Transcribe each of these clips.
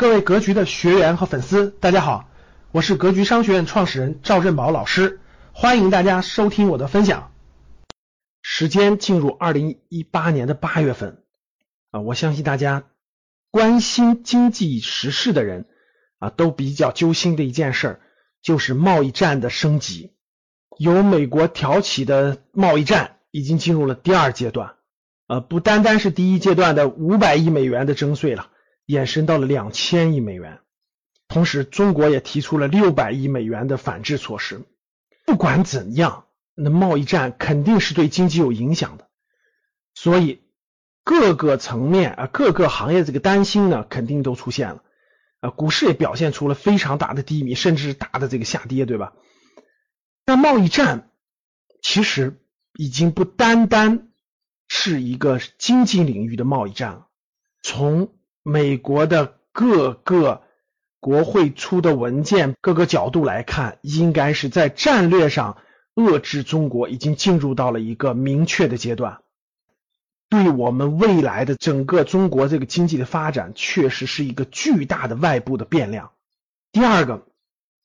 各位格局的学员和粉丝，大家好，我是格局商学院创始人赵振宝老师，欢迎大家收听我的分享。时间进入二零一八年的八月份啊，我相信大家关心经济时事的人啊，都比较揪心的一件事就是贸易战的升级。由美国挑起的贸易战已经进入了第二阶段，呃，不单单是第一阶段的五百亿美元的征税了。延伸到了两千亿美元，同时中国也提出了六百亿美元的反制措施。不管怎样，那贸易战肯定是对经济有影响的，所以各个层面啊，各个行业这个担心呢，肯定都出现了啊。股市也表现出了非常大的低迷，甚至是大的这个下跌，对吧？那贸易战其实已经不单单是一个经济领域的贸易战了，从美国的各个国会出的文件，各个角度来看，应该是在战略上遏制中国，已经进入到了一个明确的阶段。对我们未来的整个中国这个经济的发展，确实是一个巨大的外部的变量。第二个，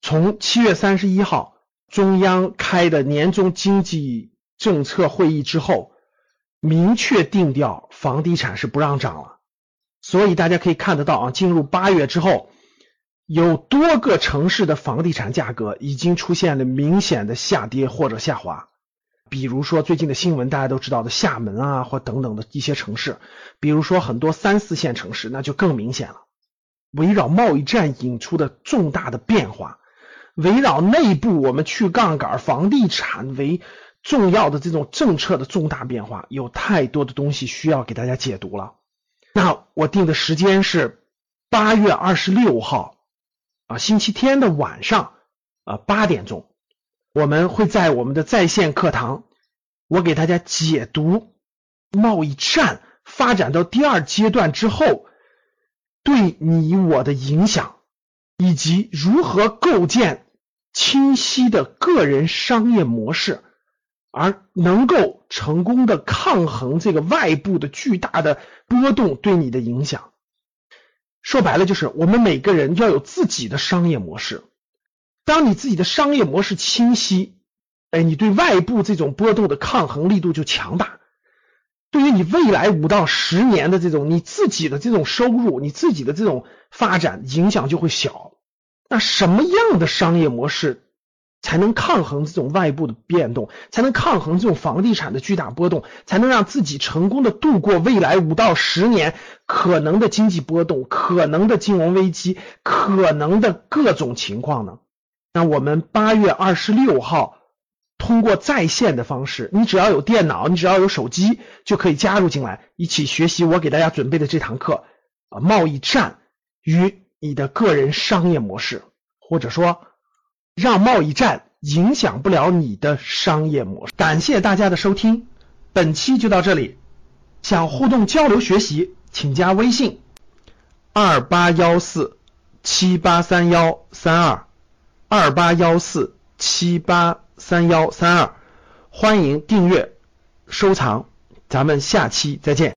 从七月三十一号中央开的年终经济政策会议之后，明确定调房地产是不让涨了。所以大家可以看得到啊，进入八月之后，有多个城市的房地产价格已经出现了明显的下跌或者下滑。比如说最近的新闻，大家都知道的厦门啊，或等等的一些城市，比如说很多三四线城市，那就更明显了。围绕贸易战引出的重大的变化，围绕内部我们去杠杆、房地产为重要的这种政策的重大变化，有太多的东西需要给大家解读了。那我定的时间是八月二十六号啊，星期天的晚上啊八点钟，我们会在我们的在线课堂，我给大家解读贸易战发展到第二阶段之后对你我的影响，以及如何构建清晰的个人商业模式。而能够成功的抗衡这个外部的巨大的波动对你的影响，说白了就是我们每个人要有自己的商业模式。当你自己的商业模式清晰，哎，你对外部这种波动的抗衡力度就强大。对于你未来五到十年的这种你自己的这种收入，你自己的这种发展影响就会小。那什么样的商业模式？才能抗衡这种外部的变动，才能抗衡这种房地产的巨大波动，才能让自己成功的度过未来五到十年可能的经济波动、可能的金融危机、可能的各种情况呢？那我们八月二十六号通过在线的方式，你只要有电脑，你只要有手机，就可以加入进来，一起学习我给大家准备的这堂课啊，贸易战与你的个人商业模式，或者说。让贸易战影响不了你的商业模式。感谢大家的收听，本期就到这里。想互动交流学习，请加微信二八幺四七八三幺三二二八幺四七八三幺三二。欢迎订阅收藏，咱们下期再见。